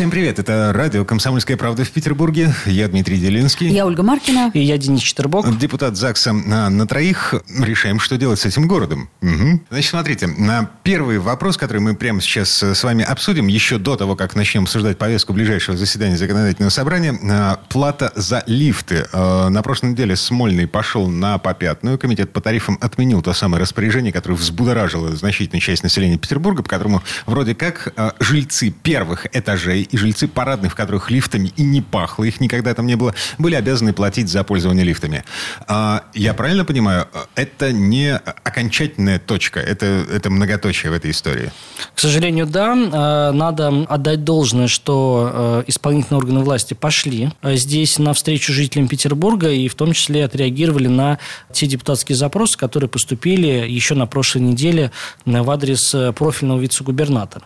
Всем привет, это радио «Комсомольская правда» в Петербурге. Я Дмитрий Делинский. Я Ольга Маркина. И я Денис Четербок. Депутат ЗАГСа на, на троих. Решаем, что делать с этим городом. Угу. Значит, смотрите, на первый вопрос, который мы прямо сейчас с вами обсудим, еще до того, как начнем обсуждать повестку ближайшего заседания законодательного собрания, а, плата за лифты. А, на прошлой неделе Смольный пошел на попятную. Комитет по тарифам отменил то самое распоряжение, которое взбудоражило значительную часть населения Петербурга, по которому вроде как а, жильцы первых этажей и жильцы парадных, в которых лифтами и не пахло, их никогда там не было, были обязаны платить за пользование лифтами. А, я правильно понимаю, это не окончательная точка, это, это многоточие в этой истории? К сожалению, да. А, надо отдать должное, что а, исполнительные органы власти пошли здесь навстречу жителям Петербурга и в том числе отреагировали на те депутатские запросы, которые поступили еще на прошлой неделе в адрес профильного вице-губернатора.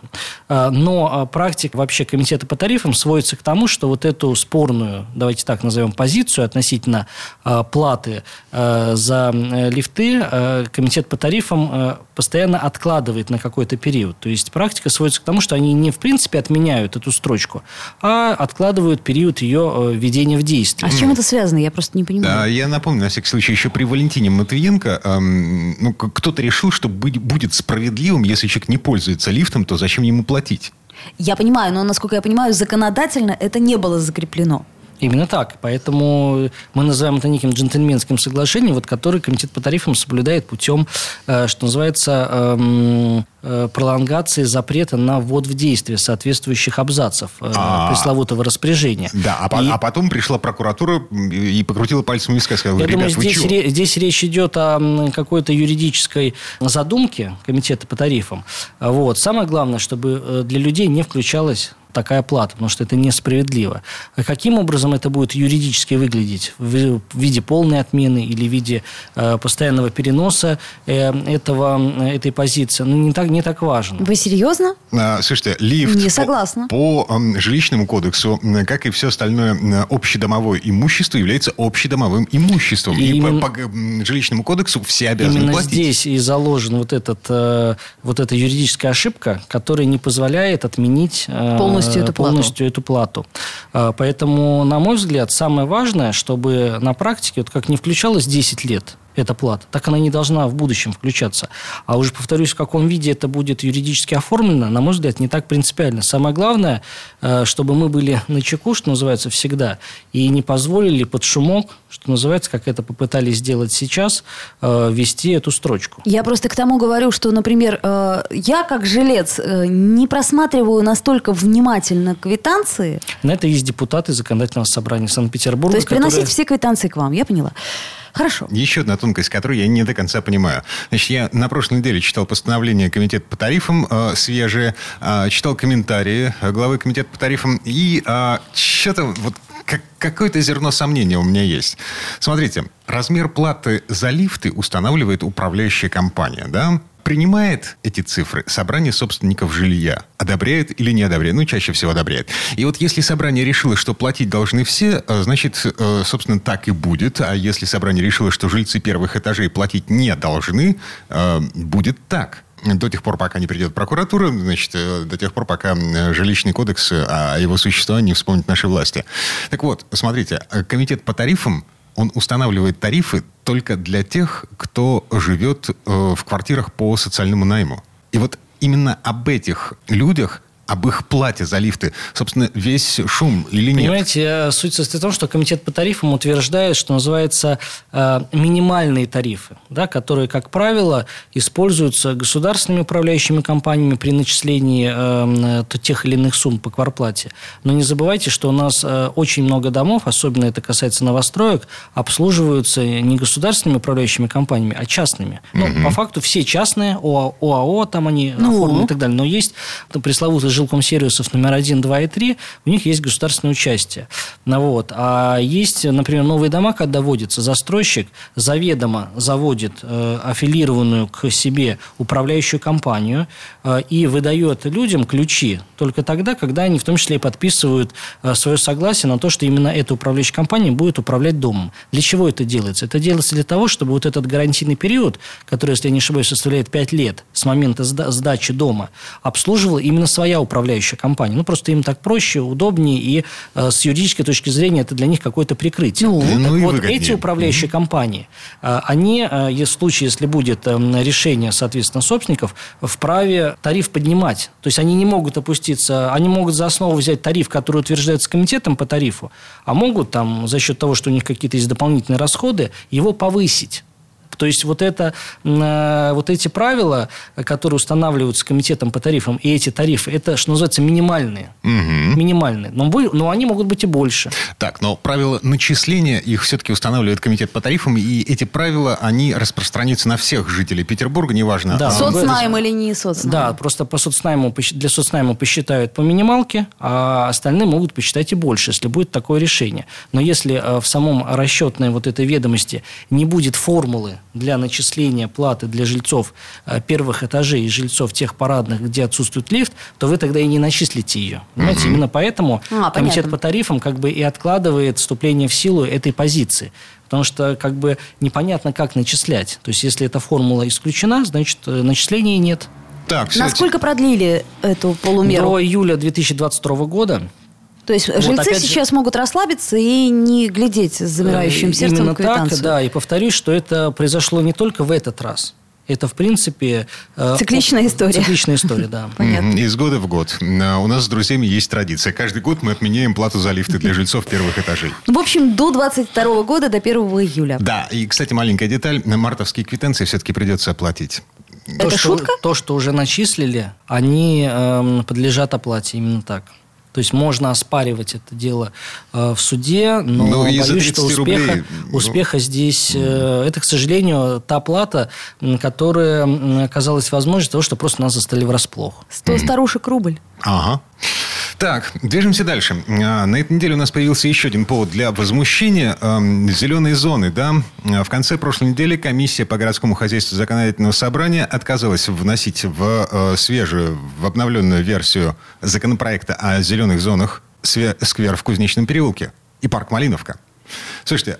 Но практика вообще комитета комитета по тарифам сводится к тому, что вот эту спорную, давайте так назовем, позицию относительно э, платы э, за лифты э, комитет по тарифам э, постоянно откладывает на какой-то период. То есть практика сводится к тому, что они не в принципе отменяют эту строчку, а откладывают период ее э, введения в действие. А с чем это связано? Я просто не понимаю. Да, я напомню, на всякий случай, еще при Валентине Матвиенко эм, ну, кто-то решил, что будет справедливым, если человек не пользуется лифтом, то зачем ему платить? Я понимаю, но, насколько я понимаю, законодательно это не было закреплено. Именно так. Поэтому мы называем это неким джентльменским соглашением, вот, который комитет по тарифам соблюдает путем, э, что называется, эм, э, пролонгации запрета на ввод в действие соответствующих абзацев э, а, пресловутого распоряжения. Да, а, и, а потом пришла прокуратура и покрутила пальцем в висках. Сказала, я думаю, здесь, ре, здесь речь идет о какой-то юридической задумке комитета по тарифам. Вот. Самое главное, чтобы для людей не включалось такая плата, потому что это несправедливо. А каким образом это будет юридически выглядеть? В виде полной отмены или в виде э, постоянного переноса э, этого, этой позиции? Ну, не так, не так важно. Вы серьезно? А, слушайте, лифт не согласна. по, по э, жилищному кодексу, как и все остальное общедомовое имущество, является общедомовым имуществом. И, и именно, по, по жилищному кодексу все обязаны именно платить. здесь и заложена вот, этот, э, вот эта юридическая ошибка, которая не позволяет отменить э, полностью полностью эту плату. Полностью эту плату. А, поэтому, на мой взгляд, самое важное, чтобы на практике, вот как не включалось 10 лет, эта плата. Так она не должна в будущем включаться. А уже повторюсь, в каком виде это будет юридически оформлено, на мой взгляд, не так принципиально. Самое главное, э, чтобы мы были на чеку, что называется, всегда, и не позволили под шумок, что называется, как это попытались сделать сейчас, э, ввести эту строчку. Я просто к тому говорю, что, например, э, я как жилец не просматриваю настолько внимательно квитанции. На это есть депутаты законодательного собрания Санкт-Петербурга. То есть приносить которые... все квитанции к вам, я поняла. Хорошо. Еще одна тонкость, которую я не до конца понимаю. Значит, я на прошлой неделе читал постановление Комитета по тарифам э, свежее, э, читал комментарии главы Комитета по тарифам, и э, что-то вот как, какое-то зерно сомнения у меня есть. Смотрите, размер платы за лифты устанавливает управляющая компания, да? Принимает эти цифры собрание собственников жилья. Одобряет или не одобряет? Ну, чаще всего одобряет. И вот если собрание решило, что платить должны все, э, значит, э, собственно, так и будет. А если собрание решило, что жильцы первых этажей платить не должны, э, будет так до тех пор, пока не придет прокуратура, значит, до тех пор, пока жилищный кодекс о его существовании вспомнит наши власти. Так вот, смотрите, комитет по тарифам он устанавливает тарифы только для тех, кто живет э, в квартирах по социальному найму. И вот именно об этих людях об их плате за лифты, собственно, весь шум или нет? Понимаете, э, суть состоит в том, что комитет по тарифам утверждает, что называется э, минимальные тарифы, да, которые, как правило, используются государственными управляющими компаниями при начислении э, тех или иных сумм по кварплате. Но не забывайте, что у нас э, очень много домов, особенно это касается новостроек, обслуживаются не государственными управляющими компаниями, а частными. Ну, угу. по факту все частные, ОАО, ОАО там они ну. оформлены и так далее. Но есть там, пресловутый жилкомсервисов номер 1, 2 и 3, у них есть государственное участие. Ну, вот. А есть, например, новые дома, когда вводится застройщик, заведомо заводит э, аффилированную к себе управляющую компанию э, и выдает людям ключи только тогда, когда они в том числе и подписывают э, свое согласие на то, что именно эта управляющая компания будет управлять домом. Для чего это делается? Это делается для того, чтобы вот этот гарантийный период, который, если я не ошибаюсь, составляет 5 лет с момента сдачи дома, обслуживала именно своя управляющая компания. Ну, просто им так проще, удобнее, и э, с юридической точки зрения это для них какое-то прикрытие. Ну, так ну вот, выгоднее. эти управляющие mm-hmm. компании, э, они, э, в случае, если будет э, решение, соответственно, собственников, вправе тариф поднимать. То есть они не могут опуститься, они могут за основу взять тариф, который утверждается комитетом по тарифу, а могут там за счет того, что у них какие-то есть дополнительные расходы, его повысить. То есть вот, это, э, вот эти правила, которые устанавливаются комитетом по тарифам, и эти тарифы, это, что называется, минимальные. Угу. Минимальные. Но, вы, но они могут быть и больше. Так, но правила начисления, их все-таки устанавливает комитет по тарифам, и эти правила, они распространяются на всех жителей Петербурга, неважно. Да. Соцнайм или не соцнайм. Да, просто по соцнайму, для соцнайма посчитают по минималке, а остальные могут посчитать и больше, если будет такое решение. Но если э, в самом расчетной вот этой ведомости не будет формулы для начисления платы для жильцов э, первых этажей и жильцов тех парадных, где отсутствует лифт, то вы тогда и не начислите ее. Понимаете, угу. именно поэтому а, комитет понятно. по тарифам как бы и откладывает вступление в силу этой позиции. Потому что как бы непонятно, как начислять. То есть, если эта формула исключена, значит, э, начислений нет. Так, Насколько продлили эту полумеру? До июля 2022 года. То есть вот, жильцы сейчас же... могут расслабиться и не глядеть с замирающим э, сердцем Именно так, да. И повторюсь, что это произошло не только в этот раз. Это, в принципе... Э, цикличная история. Цикличная история, да. Понятно. Из года в год. Э, у нас с друзьями есть традиция. Каждый год мы отменяем плату за лифты для жильцов первых этажей. В общем, до 22 года, до 1 июля. Да. И, кстати, маленькая деталь. Мартовские квитанции все-таки придется оплатить. То, Это что, шутка? То, что уже начислили, они э, подлежат оплате именно так. То есть можно оспаривать это дело э, в суде, но ну, боюсь, что успеха, рублей, ну... успеха здесь... Э, это, к сожалению, та плата, которая оказалась возможной того, что просто нас застали врасплох. Сто старушек рубль. Ага. Так, движемся дальше. А, на этой неделе у нас появился еще один повод для возмущения. Зеленые зоны, да. А, в конце прошлой недели комиссия по городскому хозяйству законодательного собрания отказалась вносить в э, свежую, в обновленную версию законопроекта о зеленых зонах сквер в Кузнечном переулке и парк Малиновка. Слушайте,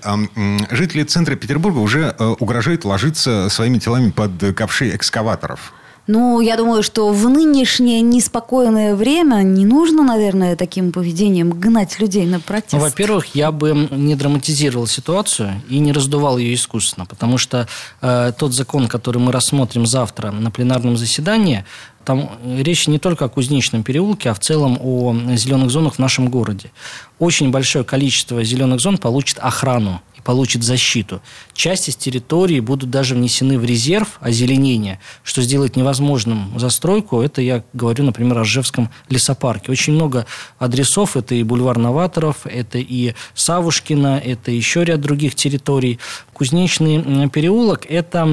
жители центра Петербурга уже э, угрожают ложиться своими телами под ковши экскаваторов. Ну, я думаю, что в нынешнее неспокойное время не нужно, наверное, таким поведением гнать людей на протест. Ну, во-первых, я бы не драматизировал ситуацию и не раздувал ее искусственно, потому что э, тот закон, который мы рассмотрим завтра на пленарном заседании, там речь не только о Кузнечном переулке, а в целом о зеленых зонах в нашем городе. Очень большое количество зеленых зон получит охрану получит защиту. Часть из территории будут даже внесены в резерв озеленения, что сделает невозможным застройку. Это я говорю, например, о Ржевском лесопарке. Очень много адресов. Это и бульвар Новаторов, это и Савушкина, это еще ряд других территорий. Кузнечный переулок – это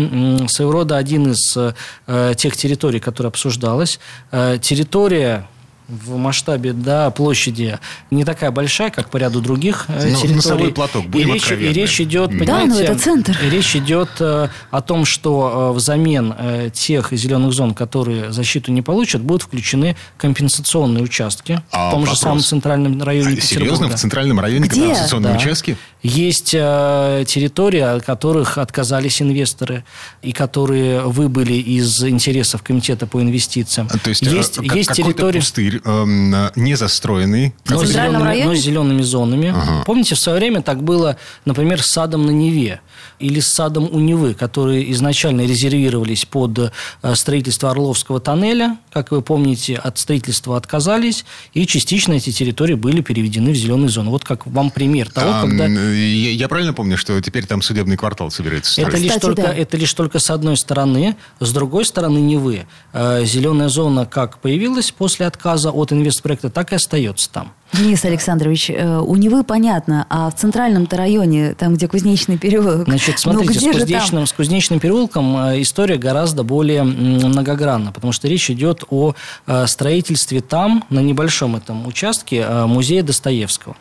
своего рода один из э, тех территорий, которые обсуждалась. Э, территория в масштабе да, площади не такая большая, как по ряду других э, ну, территорий. Носовой платок, будем и речь, и речь идет, да, но это центр. И речь идет э, о том, что э, взамен тех зеленых зон, которые защиту не получат, будут включены компенсационные участки а, в том вопрос. же самом центральном районе а, Петербурга. Серьезно? В центральном районе Где? компенсационные да. участки? Есть э, территории, от которых отказались инвесторы, и которые выбыли из интересов комитета по инвестициям. То есть, есть, как, есть территории... пустырь э, не застроенный. Но, зелеными, но с зелеными зонами. Ага. Помните, в свое время так было, например, с садом на Неве или с садом у Невы, которые изначально резервировались под э, строительство Орловского тоннеля. Как вы помните, от строительства отказались, и частично эти территории были переведены в зеленые зоны. Вот как вам пример того, а, когда... Я, я правильно помню, что теперь там судебный квартал собирается строить? Это лишь, Кстати, только, да. это лишь только с одной стороны. С другой стороны Невы. Э, зеленая зона как появилась после отказа от инвестпроекта так и остается там. Денис Александрович, э, у Невы понятно, а в центральном-то районе, там, где Кузнечный переулок... Значит, смотрите, ну, с, кузнечным, с Кузнечным переулком э, история гораздо более многогранна, потому что речь идет о строительстве там, на небольшом этом участке, музея Достоевского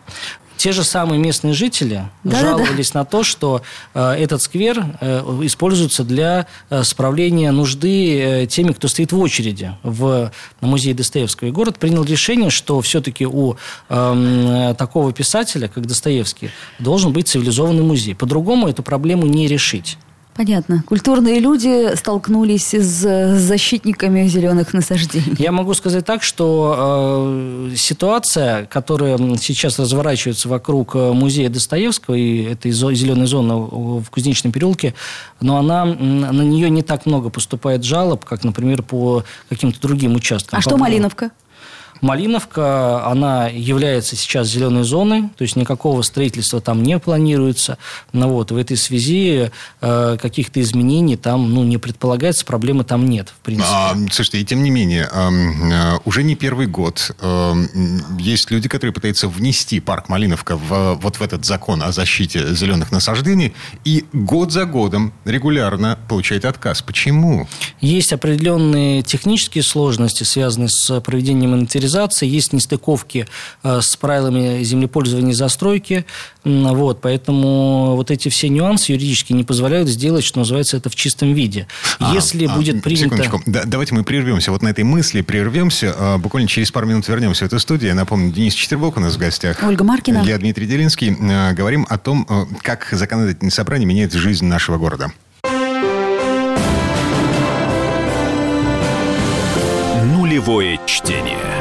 те же самые местные жители да, жаловались да, да. на то, что э, этот сквер э, используется для э, справления нужды э, теми, кто стоит в очереди в на музей Достоевского. И город принял решение, что все-таки у э, такого писателя, как Достоевский, должен быть цивилизованный музей. По-другому эту проблему не решить. Понятно. Культурные люди столкнулись с защитниками зеленых насаждений. Я могу сказать так, что э, ситуация, которая сейчас разворачивается вокруг э, музея Достоевского и этой зеленой зоны в Кузнечном переулке, но она, на нее не так много поступает жалоб, как, например, по каким-то другим участкам. А что Малиновка? Малиновка, она является сейчас зеленой зоной, то есть никакого строительства там не планируется. Но ну вот, в этой связи э, каких-то изменений там ну, не предполагается, проблемы там нет, в принципе. А, слушайте, и тем не менее, э, уже не первый год э, есть люди, которые пытаются внести парк Малиновка в, вот в этот закон о защите зеленых насаждений, и год за годом регулярно получает отказ. Почему? Есть определенные технические сложности, связанные с проведением инвентаризации организации, есть нестыковки э, с правилами землепользования и застройки. Вот, поэтому вот эти все нюансы юридически не позволяют сделать, что называется, это в чистом виде. А, Если а, будет принято... Секундочку. Да, давайте мы прервемся. Вот на этой мысли прервемся. А, буквально через пару минут вернемся в эту студию. Я напомню, Денис Четербок у нас в гостях. Ольга Маркина. Я Дмитрий Делинский. А, говорим о том, как законодательное собрание меняет жизнь нашего города. Нулевое чтение.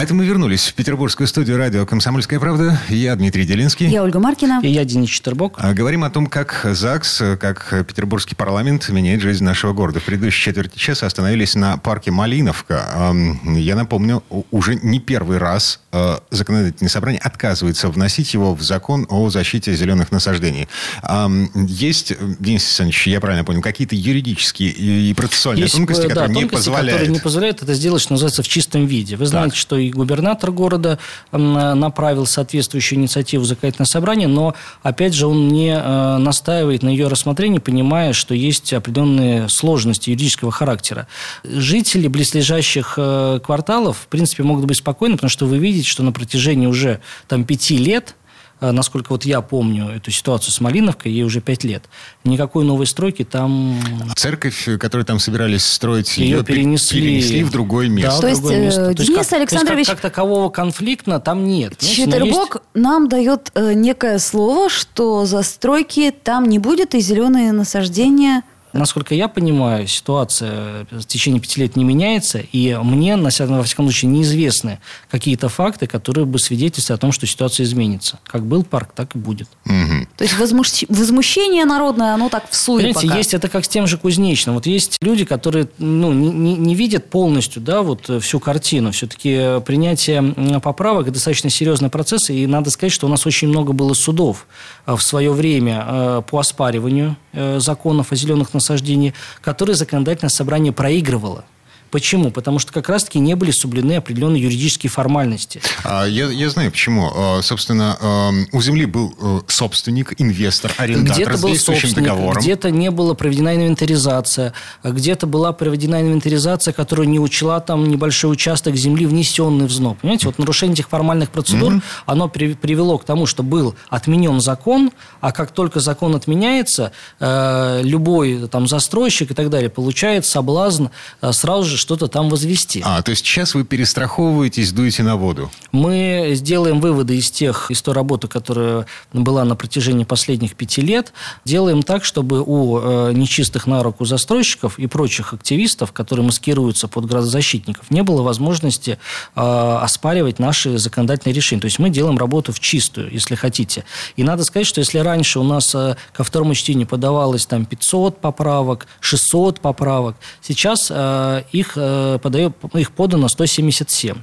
А это мы вернулись в петербургскую студию радио «Комсомольская правда». Я Дмитрий Делинский. Я Ольга Маркина. И я Денис Четербок. А, говорим о том, как ЗАГС, как петербургский парламент меняет жизнь нашего города. В предыдущей четверти часа остановились на парке Малиновка. Я напомню, уже не первый раз а, законодательное собрание отказывается вносить его в закон о защите зеленых насаждений. Есть, Денис Александрович, я правильно понял, какие-то юридические и процессуальные Есть, тонкости, да, которые тонкости, не позволяют... которые не позволяют это сделать, что называется, в чистом виде. Вы знаете, так. что губернатор города направил соответствующую инициативу в законодательное собрание, но, опять же, он не э, настаивает на ее рассмотрении, понимая, что есть определенные сложности юридического характера. Жители близлежащих э, кварталов, в принципе, могут быть спокойны, потому что вы видите, что на протяжении уже там, пяти лет насколько вот я помню эту ситуацию с Малиновкой, ей уже пять лет. Никакой новой стройки там... Церковь, которую там собирались строить, ее, ее перенесли... перенесли в другое место. Да, то есть, другое место. Денис то есть, как, Александрович... То есть, как, как такового конфликта там нет. Четвербок есть... нам дает э, некое слово, что застройки там не будет, и зеленые насаждения Насколько я понимаю, ситуация в течение пяти лет не меняется, и мне, на во всяком случае, неизвестны какие-то факты, которые бы свидетельствовали о том, что ситуация изменится. Как был парк, так и будет. Угу. То есть возмущ... возмущение народное, оно так в суе Понимаете, пока. есть это как с тем же Кузнечным. Вот есть люди, которые ну, не, не, не видят полностью да, вот, всю картину. Все-таки принятие поправок – достаточно серьезный процесс, и надо сказать, что у нас очень много было судов а, в свое время а, по оспариванию э, законов о зеленых насаждений, которые законодательное собрание проигрывало. Почему? Потому что как раз-таки не были соблюдены определенные юридические формальности. А, я, я знаю почему. А, собственно, у земли был э, собственник, инвестор, арендатор где-то с был действующим договором. Где-то не была проведена инвентаризация, где-то была проведена инвентаризация, которая не учла там небольшой участок земли, внесенный в ЗНО. Понимаете, вот нарушение этих формальных процедур, mm-hmm. оно при, привело к тому, что был отменен закон, а как только закон отменяется, э, любой там застройщик и так далее получает соблазн э, сразу же что-то там возвести. А, то есть сейчас вы перестраховываетесь, дуете на воду? Мы сделаем выводы из тех, из той работы, которая была на протяжении последних пяти лет, делаем так, чтобы у э, нечистых на руку застройщиков и прочих активистов, которые маскируются под градозащитников, не было возможности э, оспаривать наши законодательные решения. То есть мы делаем работу в чистую, если хотите. И надо сказать, что если раньше у нас э, ко второму чтению подавалось там 500 поправок, 600 поправок, сейчас э, их, э, подает, их подано 177. Угу.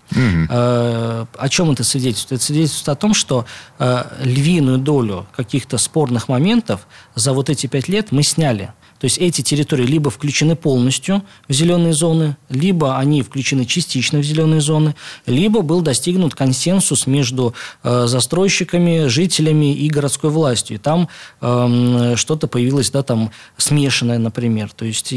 О чем это свидетельствует? Это свидетельствует о том, что э, львиную долю каких-то спорных моментов за вот эти пять лет мы сняли. То есть эти территории либо включены полностью в зеленые зоны, либо они включены частично в зеленые зоны, либо был достигнут консенсус между э, застройщиками, жителями и городской властью. И там э, что-то появилось, да, там смешанное, например. То есть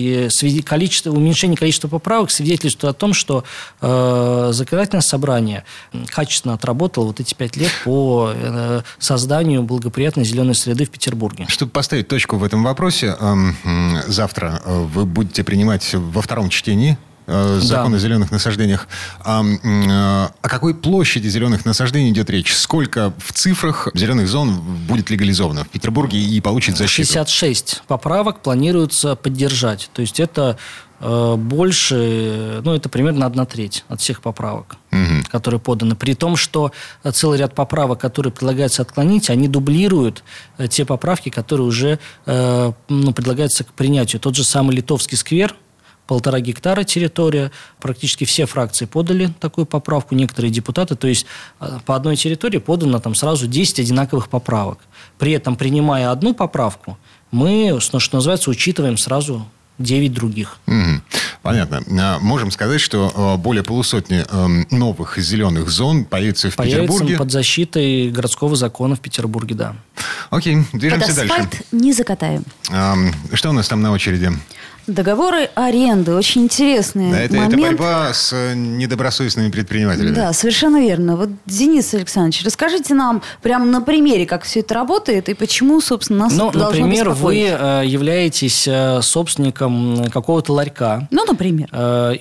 количество, уменьшение количества поправок свидетельствует о том, что э, законодательное собрание качественно отработало вот эти пять лет по э, созданию благоприятной зеленой среды в Петербурге. Чтобы поставить точку в этом вопросе, э, завтра э, вы будете принимать во втором чтении закон да. о зеленых насаждениях. А, э, о какой площади зеленых насаждений идет речь? Сколько в цифрах зеленых зон будет легализовано в Петербурге и получит защиту? 66 поправок планируется поддержать. То есть это больше, ну, это примерно одна треть от всех поправок, угу. которые поданы. При том, что целый ряд поправок, которые предлагается отклонить, они дублируют те поправки, которые уже ну, предлагаются к принятию. Тот же самый Литовский сквер – полтора гектара территория. Практически все фракции подали такую поправку, некоторые депутаты. То есть э, по одной территории подано там сразу 10 одинаковых поправок. При этом, принимая одну поправку, мы, что называется, учитываем сразу 9 других. Mm, понятно. А, можем сказать, что э, более полусотни эм, новых зеленых зон появится в появится Петербурге. под защитой городского закона в Петербурге, да. Окей, движемся Под дальше. не закатаем. Что у нас там на очереди? Договоры аренды. Очень интересный да, это, момент. это борьба с э, недобросовестными предпринимателями. Да, совершенно верно. Вот, Денис Александрович, расскажите нам прямо на примере, как все это работает и почему, собственно, нас ну, это должно Например, вы э, являетесь э, собственником какого-то ларька. Ну, например.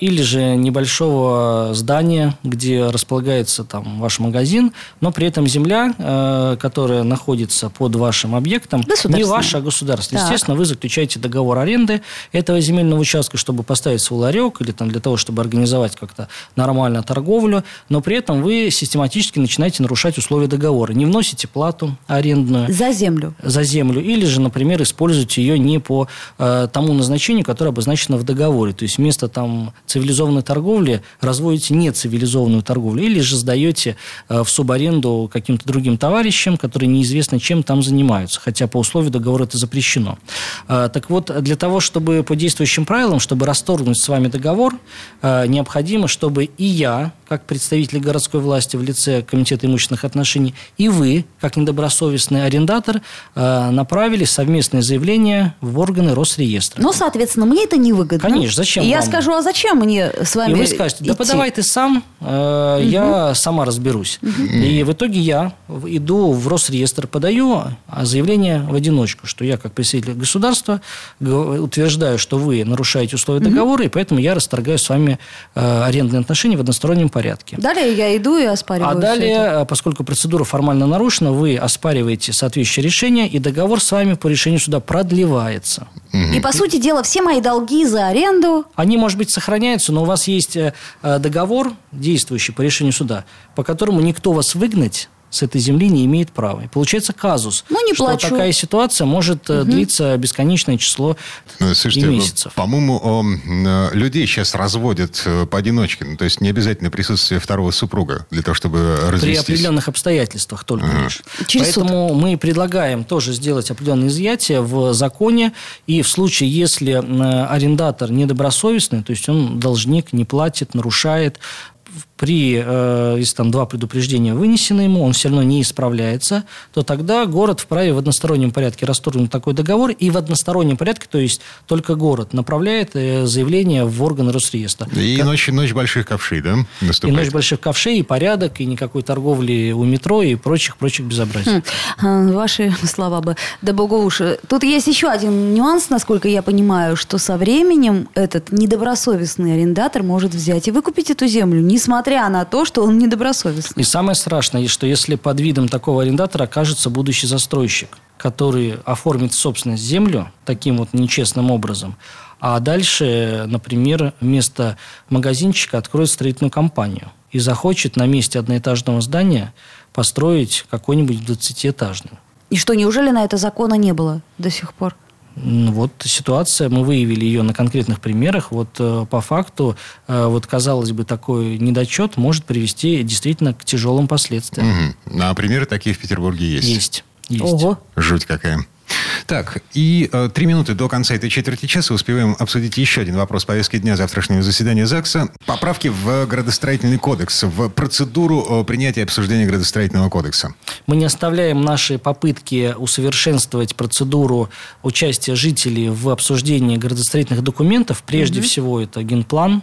Или же небольшого здания, где располагается там ваш магазин, но при этом земля, которая находится под вашим объектом, не ваша, а государственная. Естественно, вы заключаете договор аренды этого земельного участка, чтобы поставить свой ларек или там, для того, чтобы организовать как-то нормально торговлю, но при этом вы систематически начинаете нарушать условия договора. Не вносите плату арендную. За землю. За землю. Или же, например, используете ее не по э, тому назначению, которое обозначено в договоре. То есть вместо там цивилизованной торговли разводите нецивилизованную торговлю. Или же сдаете э, в субаренду каким-то другим товарищам, которые неизвестно чем там занимаются. Хотя по условию договора это запрещено. Э, так вот, для того, чтобы по действующим правилам, чтобы расторгнуть с вами договор, э, необходимо, чтобы и я, как представитель городской власти в лице Комитета имущественных отношений, и вы, как недобросовестный арендатор, э, направили совместное заявление в органы Росреестра. Ну, соответственно, мне это невыгодно. Конечно, зачем я вам? скажу, а зачем мне с вами И вы скажете, да идти? подавай ты сам, э, угу. я сама разберусь. Угу. И в итоге я иду в Росреестр, подаю заявление в одиночку, что я, как представитель государства, утверждаю, что вы нарушаете условия договора, угу. и поэтому я расторгаю с вами э, арендные отношения в одностороннем порядке. Далее я иду и оспариваю. А далее, поскольку процедура формально нарушена, вы оспариваете соответствующее решение, и договор с вами по решению суда продлевается. Угу. И, по сути дела, все мои долги за аренду... Они, может быть, сохраняются, но у вас есть э, договор, действующий по решению суда, по которому никто вас выгнать с этой земли не имеет права. И получается казус, ну, не что плачу. такая ситуация может угу. длиться бесконечное число ну, Слушайте, и месяцев. По-моему, людей сейчас разводят э, поодиночке. Ну, то есть не обязательно присутствие второго супруга для того, чтобы развестись. При определенных обстоятельствах только ага. лишь. Через Поэтому суд. мы предлагаем тоже сделать определенные изъятия в законе. И в случае, если арендатор недобросовестный, то есть он должник, не платит, нарушает, при, э, если там два предупреждения вынесены ему, он все равно не исправляется, то тогда город вправе в одностороннем порядке расторгнуть такой договор, и в одностороннем порядке, то есть только город направляет э, заявление в органы Росреестра. И как... ночь, ночь больших ковшей, да, наступает? И ночь больших ковшей, и порядок, и никакой торговли у метро, и прочих-прочих безобразий. Хм. Ваши слова бы, да богу уши. Тут есть еще один нюанс, насколько я понимаю, что со временем этот недобросовестный арендатор может взять и выкупить эту землю, несмотря на то, что он недобросовестный. И самое страшное, что если под видом такого арендатора окажется будущий застройщик, который оформит собственность землю таким вот нечестным образом, а дальше, например, вместо магазинчика откроет строительную компанию и захочет на месте одноэтажного здания построить какой-нибудь 20-этажный. И что, неужели на это закона не было до сих пор? Вот ситуация, мы выявили ее на конкретных примерах. Вот э, по факту, э, вот казалось бы, такой недочет может привести действительно к тяжелым последствиям. Угу. А примеры такие в Петербурге есть? Есть. есть. Ого. Жуть какая. Так, и э, три минуты до конца этой четверти часа успеваем обсудить еще один вопрос повестки дня завтрашнего заседания ЗАГСа. Поправки в градостроительный кодекс, в процедуру э, принятия и обсуждения градостроительного кодекса. Мы не оставляем наши попытки усовершенствовать процедуру участия жителей в обсуждении градостроительных документов. Прежде mm-hmm. всего, это генплан,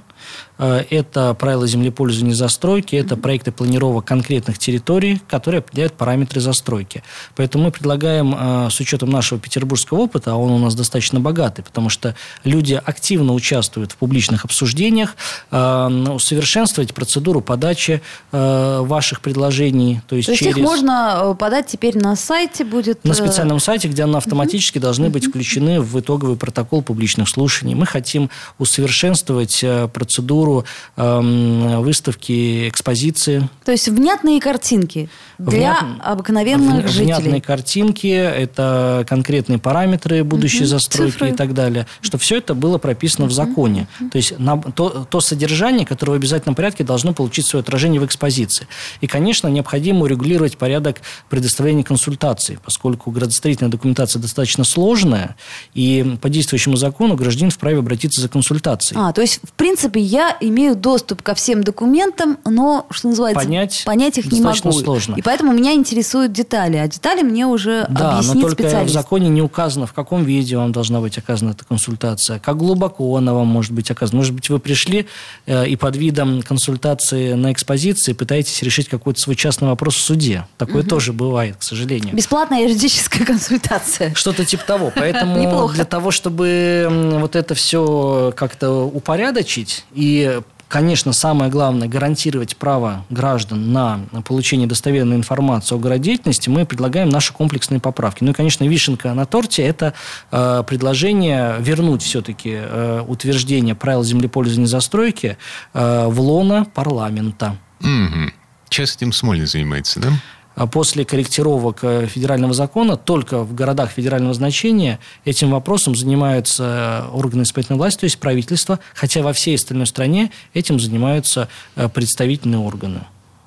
это правила землепользования и застройки, это проекты планировок конкретных территорий, которые определяют параметры застройки. Поэтому мы предлагаем, э, с учетом нашего петербургского опыта, а он у нас достаточно богатый, потому что люди активно участвуют в публичных обсуждениях, э, усовершенствовать процедуру подачи ваших предложений. То есть, то есть через... их можно подать теперь на сайте будет? На специальном сайте, где они автоматически должны быть включены в итоговый протокол публичных слушаний. Мы хотим усовершенствовать процедуру процедуру э, выставки, экспозиции. То есть внятные картинки для Внят... обыкновенных в... жителей. Внятные картинки, это конкретные параметры будущей угу. застройки Цифры. и так далее. Что все это было прописано угу. в законе. Угу. То есть на, то, то содержание, которое в обязательном порядке должно получить свое отражение в экспозиции. И, конечно, необходимо урегулировать порядок предоставления консультаций, поскольку градостроительная документация достаточно сложная, и по действующему закону гражданин вправе обратиться за консультацией. А, то есть, в принципе, я имею доступ ко всем документам, но, что называется, понять, понять их не могу. сложно. И поэтому меня интересуют детали, а детали мне уже да, объяснит но только специалист. в законе не указано, в каком виде вам должна быть оказана эта консультация, как глубоко она вам может быть оказана. Может быть, вы пришли э, и под видом консультации на экспозиции пытаетесь решить какой-то свой частный вопрос в суде. Такое угу. тоже бывает, к сожалению. Бесплатная юридическая консультация. Что-то типа того. Поэтому для того, чтобы вот это все как-то упорядочить и Конечно, самое главное – гарантировать право граждан на получение достоверной информации о городеятельности. Мы предлагаем наши комплексные поправки. Ну и, конечно, вишенка на торте – это э, предложение вернуть все-таки э, утверждение правил землепользования и застройки э, в лона парламента. Угу. Сейчас этим Смольный занимается, да? А после корректировок э, федерального закона только в городах федерального значения этим вопросом занимаются э, органы исполнительной власти, то есть правительство, хотя во всей остальной стране этим занимаются э, представительные органы.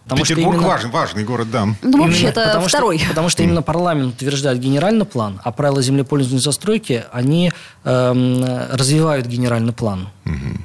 Потому Петербург именно... важный, важный город, да. Ну, вообще, это потому второй. Что, потому что именно парламент утверждает генеральный план, а правила землепользования и застройки, они эм, развивают генеральный план. Угу.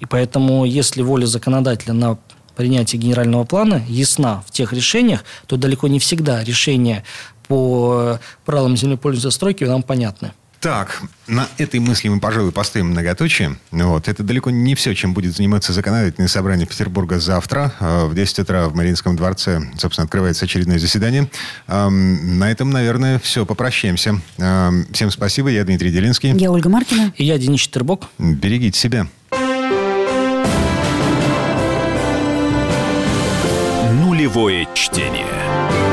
И поэтому, если воля законодателя на принятия генерального плана ясна в тех решениях, то далеко не всегда решения по правилам землепользования застройки нам понятны. Так, на этой мысли мы, пожалуй, поставим многоточие. Вот. Это далеко не все, чем будет заниматься законодательное собрание Петербурга завтра. А, в 10 утра в Мариинском дворце, собственно, открывается очередное заседание. На этом, наверное, все. Попрощаемся. Всем спасибо. Я Дмитрий Делинский. Я Ольга Маркина. И я Денис Четербок. Берегите себя. Нулевое чтение.